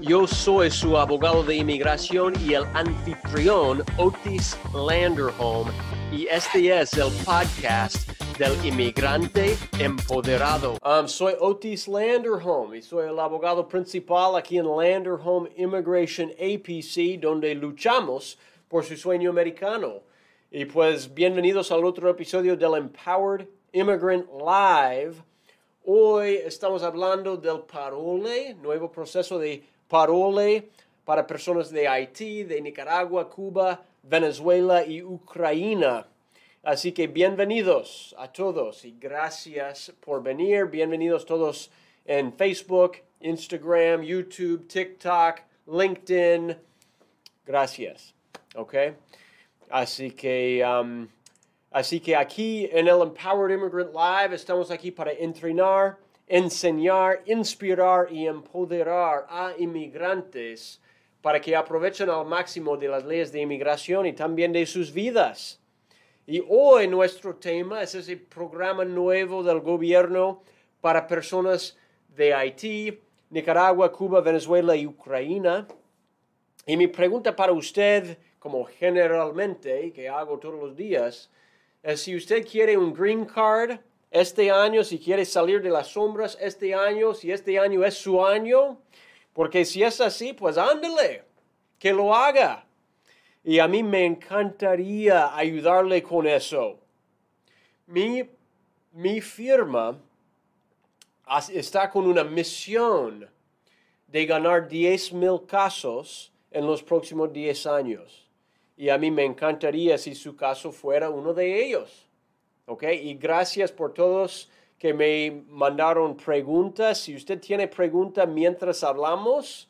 Yo soy su abogado de inmigración y el anfitrión Otis Landerholm y este es el podcast del inmigrante empoderado. Um, soy Otis Landerholm y soy el abogado principal aquí en Landerholm Immigration APC donde luchamos por su sueño americano. Y pues bienvenidos al otro episodio del Empowered Immigrant Live. Hoy estamos hablando del parole, nuevo proceso de parole para personas de Haití, de Nicaragua, Cuba, Venezuela y Ucrania. Así que bienvenidos a todos y gracias por venir. Bienvenidos todos en Facebook, Instagram, YouTube, TikTok, LinkedIn. Gracias. ¿Ok? Así que, um, así que aquí en el Empowered Immigrant Live estamos aquí para entrenar enseñar, inspirar y empoderar a inmigrantes para que aprovechen al máximo de las leyes de inmigración y también de sus vidas. Y hoy nuestro tema es ese programa nuevo del gobierno para personas de Haití, Nicaragua, Cuba, Venezuela y Ucrania. Y mi pregunta para usted, como generalmente, que hago todos los días, es si usted quiere un green card este año, si quiere salir de las sombras, este año, si este año es su año, porque si es así, pues ándele, que lo haga. Y a mí me encantaría ayudarle con eso. Mi, mi firma está con una misión de ganar 10 mil casos en los próximos 10 años. Y a mí me encantaría si su caso fuera uno de ellos. ¿Ok? Y gracias por todos que me mandaron preguntas. Si usted tiene preguntas mientras hablamos,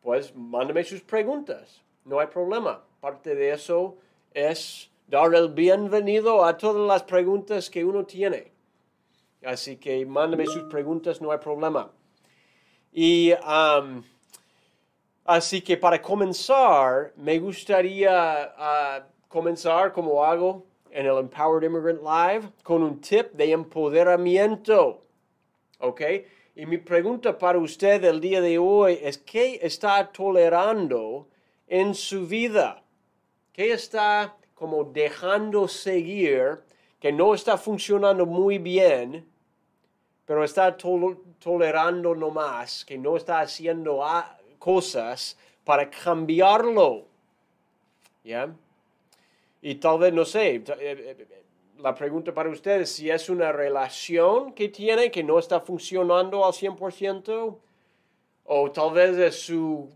pues mándeme sus preguntas. No hay problema. Parte de eso es dar el bienvenido a todas las preguntas que uno tiene. Así que mándeme sus preguntas, no hay problema. Y um, así que para comenzar, me gustaría uh, comenzar como hago en el Empowered Immigrant Live con un tip de empoderamiento. ¿Ok? Y mi pregunta para usted el día de hoy es, ¿qué está tolerando en su vida? ¿Qué está como dejando seguir que no está funcionando muy bien, pero está tolerando nomás, que no está haciendo cosas para cambiarlo? ¿Ya? Y tal vez, no sé, eh, eh, la pregunta para ustedes, si es una relación que tiene que no está funcionando al 100%, o tal vez es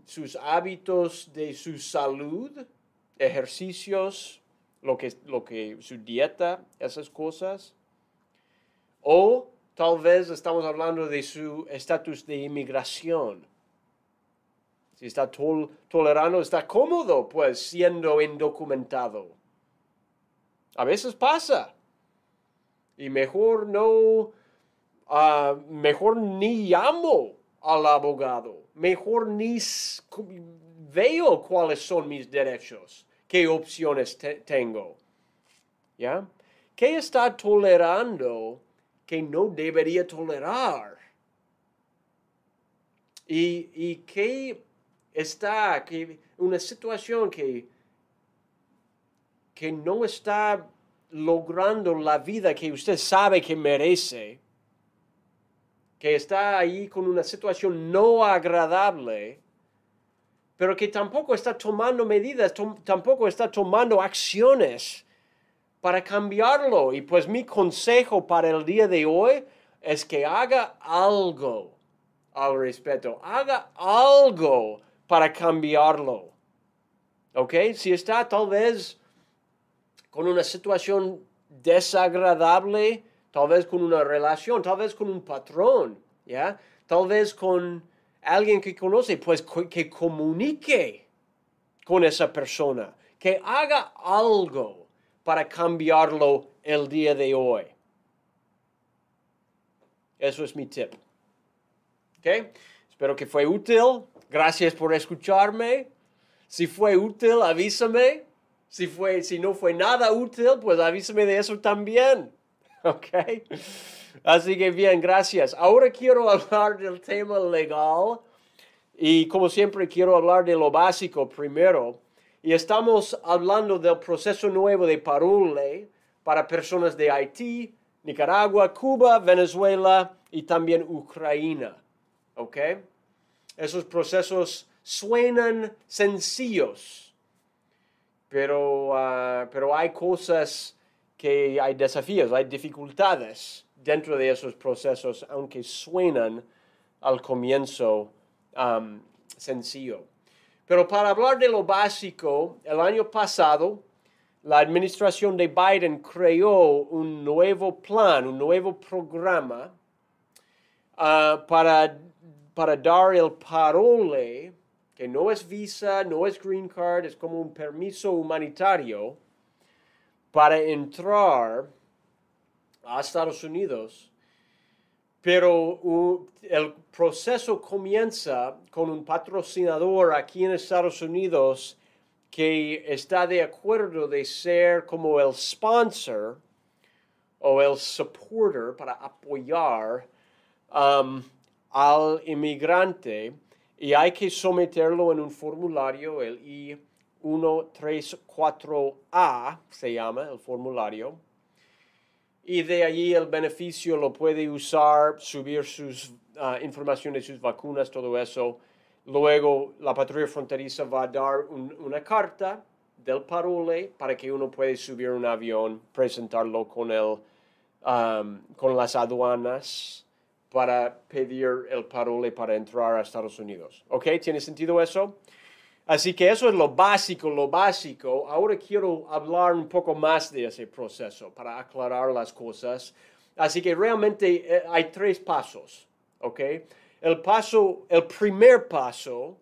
sus hábitos de su salud, ejercicios, lo que, lo que, su dieta, esas cosas. O tal vez estamos hablando de su estatus de inmigración. Si está tolerando, está cómodo, pues, siendo indocumentado. A veces pasa. Y mejor no, ah, mejor ni llamo al abogado. Mejor ni veo cuáles son mis derechos, qué opciones tengo. ¿Ya? ¿Qué está tolerando que no debería tolerar? Y, y qué está, que una situación que que no está logrando la vida que usted sabe que merece, que está ahí con una situación no agradable, pero que tampoco está tomando medidas, tampoco está tomando acciones para cambiarlo. Y pues mi consejo para el día de hoy es que haga algo al respecto, haga algo para cambiarlo. ¿Ok? Si está tal vez con una situación desagradable, tal vez con una relación, tal vez con un patrón, ¿ya? Tal vez con alguien que conoce, pues que comunique con esa persona, que haga algo para cambiarlo el día de hoy. Eso es mi tip. ¿Ok? Espero que fue útil. Gracias por escucharme. Si fue útil, avísame. Si, fue, si no fue nada útil, pues avísame de eso también. ¿Ok? Así que bien, gracias. Ahora quiero hablar del tema legal y como siempre quiero hablar de lo básico primero. Y estamos hablando del proceso nuevo de parole para personas de Haití, Nicaragua, Cuba, Venezuela y también Ucrania. ¿Ok? Esos procesos suenan sencillos, pero, ah, pero hay cosas que hay desafíos, hay dificultades dentro de esos procesos, aunque suenan al comienzo sencillo. Pero para hablar de lo básico, el año pasado la administración de Biden creó un nuevo plan, un nuevo programa uh, para, para dar el parole, que no es visa, no es green card, es como un permiso humanitario para entrar a Estados Unidos, pero el proceso comienza con un patrocinador aquí en Estados Unidos que está de acuerdo de ser como el sponsor o el supporter para apoyar um, al inmigrante y hay que someterlo en un formulario, el I-134A se llama el formulario y de allí el beneficio lo puede usar, subir sus uh, sus vacunas, todo eso. Luego la patrulla fronteriza va a dar una carta del parole para que uno pueda subir un avión, presentarlo con, el, um, con las aduanas para pedir el parole para entrar a Estados Unidos. ¿Ok? ¿Tiene sentido eso? Así que eso es lo básico, lo básico. Ahora quiero hablar un poco más de ese proceso para aclarar las cosas. Así que realmente eh, hay tres pasos, ¿ok? El paso, el primer paso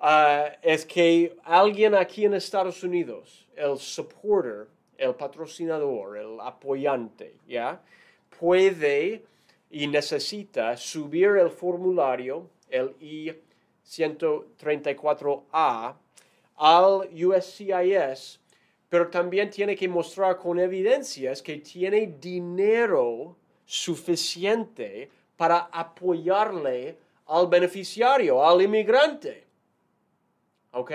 ah, es que alguien aquí en Estados Unidos, el supporter, el patrocinador, el apoyante, ¿ya? Puede y necesita subir el formulario, el I 134A al USCIS, pero también tiene que mostrar con evidencias que tiene dinero suficiente para apoyarle al beneficiario, al inmigrante. ¿Ok?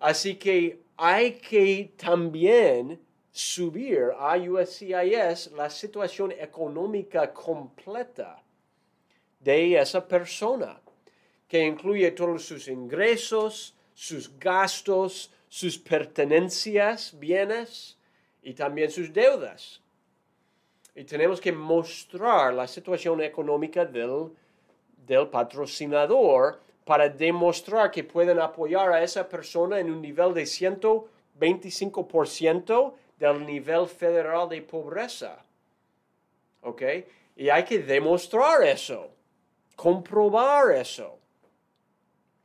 Así que hay que también subir a USCIS la situación económica completa de esa persona que incluye todos sus ingresos, sus gastos, sus pertenencias, bienes y también sus deudas. Y tenemos que mostrar la situación económica del, del patrocinador para demostrar que pueden apoyar a esa persona en un nivel de 125% del nivel federal de pobreza. ¿Ok? Y hay que demostrar eso, comprobar eso.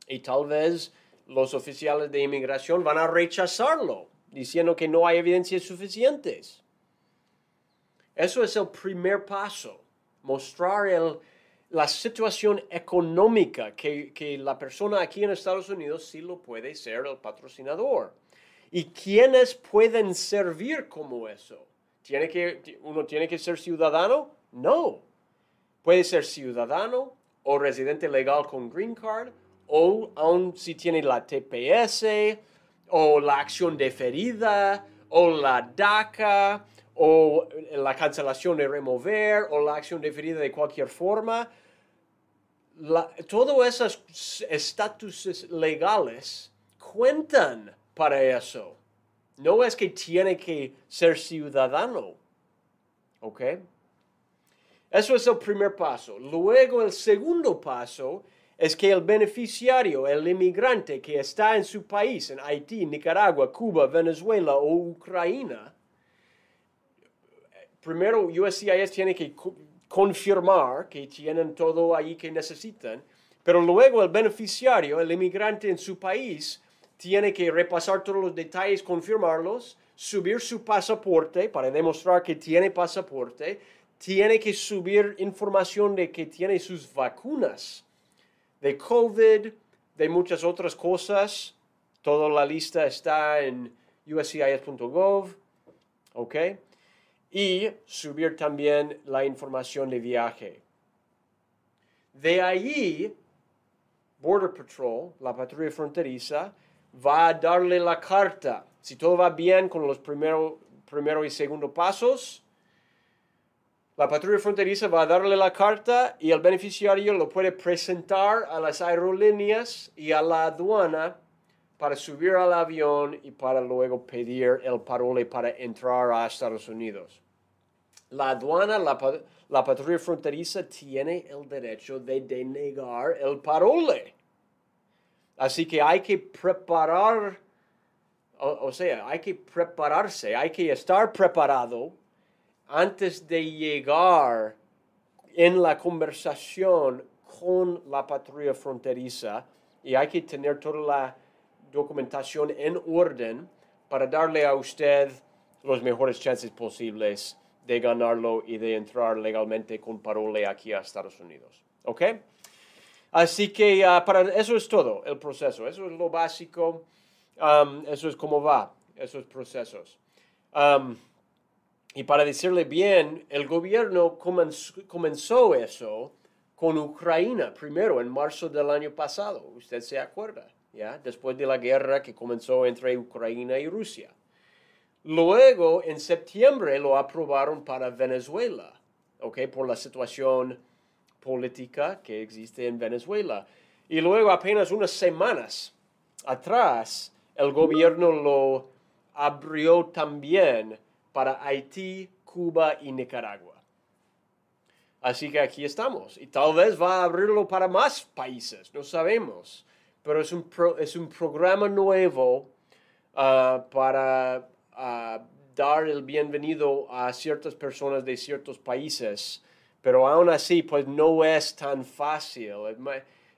Y tal vez los oficiales de inmigración van a rechazarlo, diciendo que no hay evidencias suficientes. Eso es el primer paso, mostrar la situación económica que, que, la persona aquí en Estados Unidos sí lo puede ser el patrocinador. ¿Y quiénes pueden servir como eso? ¿Tiene que, ¿Uno tiene que ser ciudadano? No. Puede ser ciudadano o residente legal con green card o aun si tiene la TPS o la acción deferida o la DACA o la cancelación de remover o la acción deferida de cualquier forma, todos esos estatutos legales cuentan para eso. No es que tiene que ser ciudadano. ¿Ok? Eso es el primer paso. Luego el segundo paso es que el beneficiario, el inmigrante que está en su país, en Haití, Nicaragua, Cuba, Venezuela o Ucrania, primero USCIS tiene que confirmar que tienen todo ahí que necesitan, pero luego el beneficiario, el inmigrante en su país, tiene que repasar todos los detalles, confirmarlos, subir su pasaporte para demostrar que tiene pasaporte, tiene que subir información de que tiene sus vacunas de COVID, de muchas otras cosas. Toda la lista está en uscis.gov, ¿ok? Y subir también la información de viaje. De ahí, Border Patrol, la patrulla fronteriza, va a darle la carta. Si todo va bien con los primeros primero y segundo pasos, la patrulla fronteriza va a darle la carta y el beneficiario lo puede presentar a las aerolíneas y a la aduana para subir al avión y para luego pedir el parole para entrar a Estados Unidos. La aduana, la, la patrulla fronteriza tiene el derecho de denegar el parole. Así que hay que preparar, o, sea, hay que prepararse, hay que estar preparado antes de llegar en la conversación con la patrulla fronteriza y hay que tener toda la documentación en orden para darle a usted los mejores chances posibles de ganarlo y de entrar legalmente con parole aquí a Estados Unidos. ¿Ok? Así que ah, para eso es todo el proceso, eso es lo básico, um, eso es cómo va, esos procesos. Um, y para decirle bien, el gobierno comenzó, eso con Ucrania primero en marzo del año pasado, usted se acuerda, ¿ya? Después de la guerra que comenzó entre Ucrania y Rusia. Luego, en septiembre, lo aprobaron para Venezuela, ¿ok? Por la situación política que existe en Venezuela. Y luego, apenas unas semanas atrás, el gobierno lo abrió también para Haití, Cuba y Nicaragua. Así que aquí estamos. Y tal vez va a abrirlo para más países, no sabemos. Pero es un, es un programa nuevo ah, para ah, dar el bienvenido a ciertas personas de ciertos países pero aún así, pues no es tan fácil.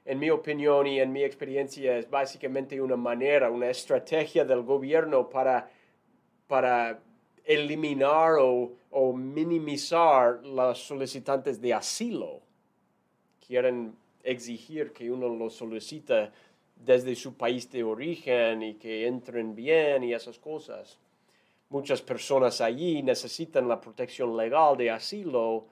En mi opinión y en mi experiencia es básicamente una manera, una estrategia del gobierno para, para eliminar o, o minimizar los solicitantes de asilo. Quieren exigir que uno lo solicite desde su país de origen y que entren bien y esas cosas. Muchas personas allí necesitan la protección legal de asilo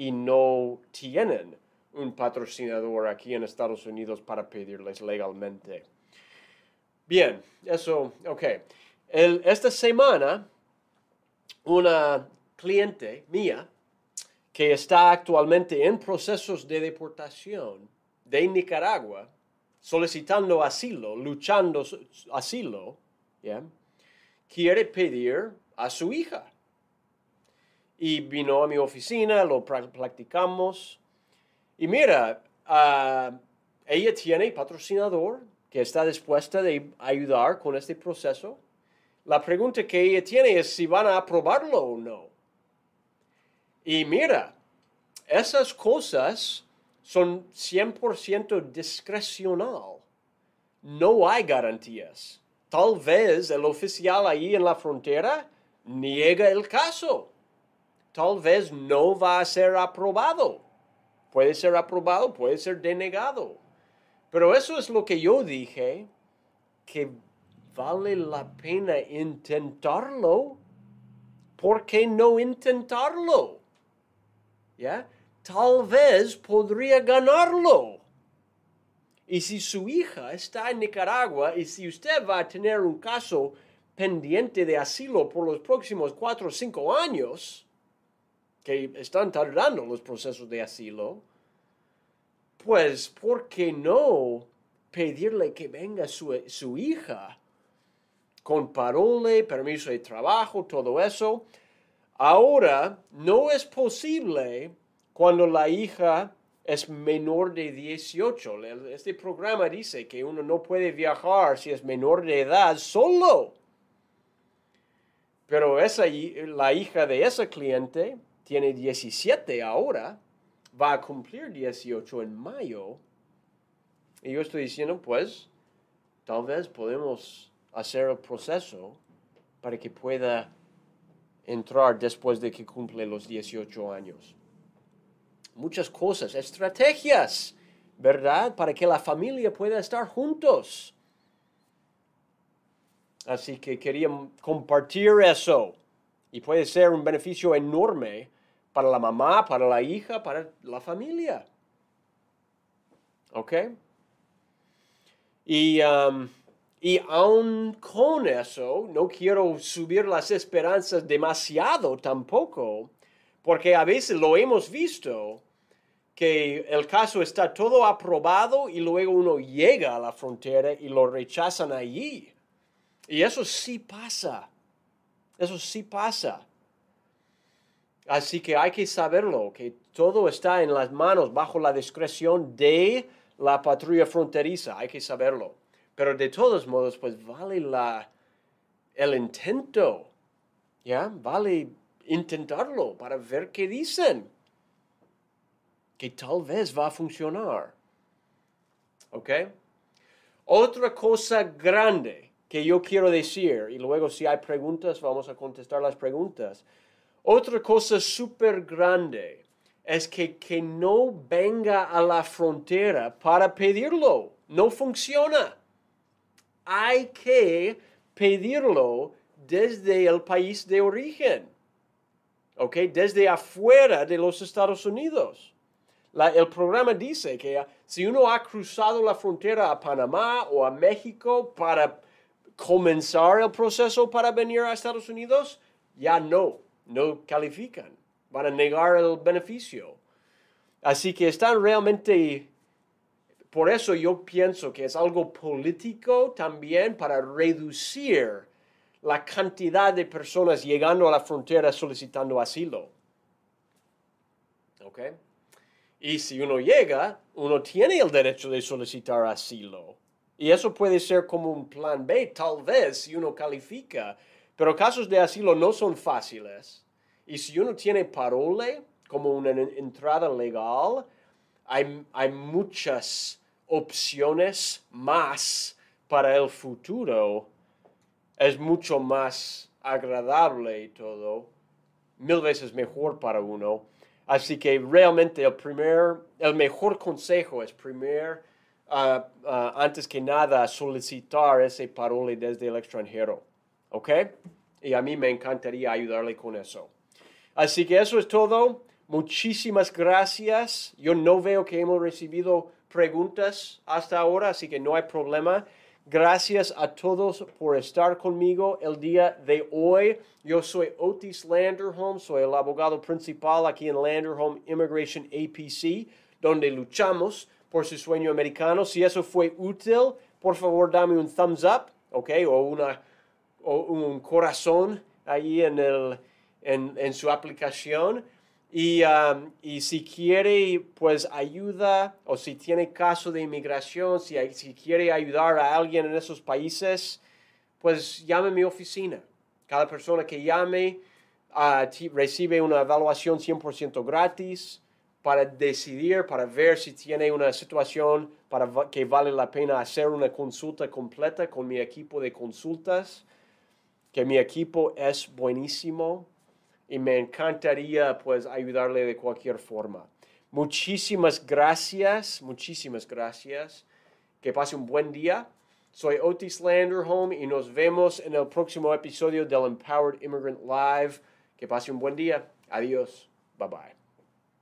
y no tienen un patrocinador aquí en Estados Unidos para pedirles legalmente. Bien, eso, ok. esta semana, una cliente mía que está actualmente en procesos de deportación de Nicaragua, solicitando asilo, luchando asilo, quiere pedir a su hija y vino a mi oficina, lo practicamos. Y mira, ah, ella tiene patrocinador que está dispuesta de ayudar con este proceso. La pregunta que ella tiene es si van a aprobarlo o no. Y mira, esas cosas son 100% discrecional. No hay garantías. Tal vez el oficial ahí en la frontera niega el caso tal vez no va a ser aprobado. Puede ser aprobado, puede ser denegado. Pero eso es lo que yo dije, que vale la pena intentarlo. ¿Por qué no intentarlo? ¿Ya? Tal vez podría ganarlo. Y si su hija está en Nicaragua y si usted va a tener un caso pendiente de asilo por los próximos cuatro o cinco años, que están tardando los procesos de asilo, pues, ¿por qué no pedirle que venga su, su hija con parole, permiso de trabajo, todo eso? Ahora, no es posible cuando la hija es menor de 18. Este programa dice que uno no puede viajar si es menor de edad solo. Pero esa, la hija de ese cliente tiene 17 ahora, va a cumplir 18 en mayo. Y yo estoy diciendo, pues, tal vez podemos hacer el proceso para que pueda entrar después de que cumple los 18 años. Muchas cosas, estrategias, ¿verdad? Para que la familia pueda estar juntos. Así que quería compartir eso. Y puede ser un beneficio enorme para la mamá, para la hija, para la familia. ¿Ok? Y, um, y aún con eso, no quiero subir las esperanzas demasiado tampoco, porque a veces lo hemos visto, que el caso está todo aprobado y luego uno llega a la frontera y lo rechazan allí. Y eso sí pasa. Eso sí pasa. Así que hay que saberlo, que todo está en las manos, bajo la discreción de la patrulla fronteriza, hay que saberlo. Pero de todos modos, pues vale el intento, ¿ya? Vale intentarlo para ver qué dicen. Que tal vez va a funcionar. ¿Ok? Otra cosa grande que yo quiero decir, y luego si hay preguntas, vamos a contestar las preguntas. Otra cosa súper grande es que, que no venga a la frontera para pedirlo. No funciona. Hay que pedirlo desde el país de origen. ¿Ok? Desde afuera de los Estados Unidos. el programa dice que si uno ha cruzado la frontera a Panamá o a México para comenzar el proceso para venir a Estados Unidos, ya no no califican, van a negar el beneficio. Así que están realmente, por eso yo pienso que es algo político también para reducir la cantidad de personas llegando a la frontera solicitando asilo. ¿Ok? Y si uno llega, uno tiene el derecho de solicitar asilo. Y eso puede ser como un plan B, tal vez, si uno califica pero casos de asilo no son fáciles. Y si uno tiene parole como una entrada legal, hay, hay muchas opciones más para el futuro. Es mucho más agradable y todo. Mil veces mejor para uno. Así que realmente el primer, el mejor consejo es primero, ah, ah, antes que nada, solicitar ese parole desde el extranjero. ¿Ok? Y a mí me encantaría ayudarle con eso. Así que eso es todo. Muchísimas gracias. Yo no veo que hemos recibido preguntas hasta ahora, así que no hay problema. Gracias a todos por estar conmigo el día de hoy. Yo soy Otis Landerholm, soy el abogado principal aquí en Landerholm Immigration APC, donde luchamos por su sueño americano. Si eso fue útil, por favor dame un thumbs up, ¿ok? O una o un corazón ahí en, el, en, en su aplicación. Y, um, y, si quiere, pues ayuda, o si tiene caso de inmigración, si, si quiere ayudar a alguien en esos países, pues llame a mi oficina. Cada persona que llame uh, recibe una evaluación 100% gratis para decidir, para ver si tiene una situación para que vale la pena hacer una consulta completa con mi equipo de consultas que mi equipo es buenísimo y me encantaría pues ayudarle de cualquier forma. Muchísimas gracias, muchísimas gracias. Que pase un buen día. Soy Otis Landerholm y nos vemos en el próximo episodio del Empowered Immigrant Live. Que pase un buen día. Adiós. Bye bye.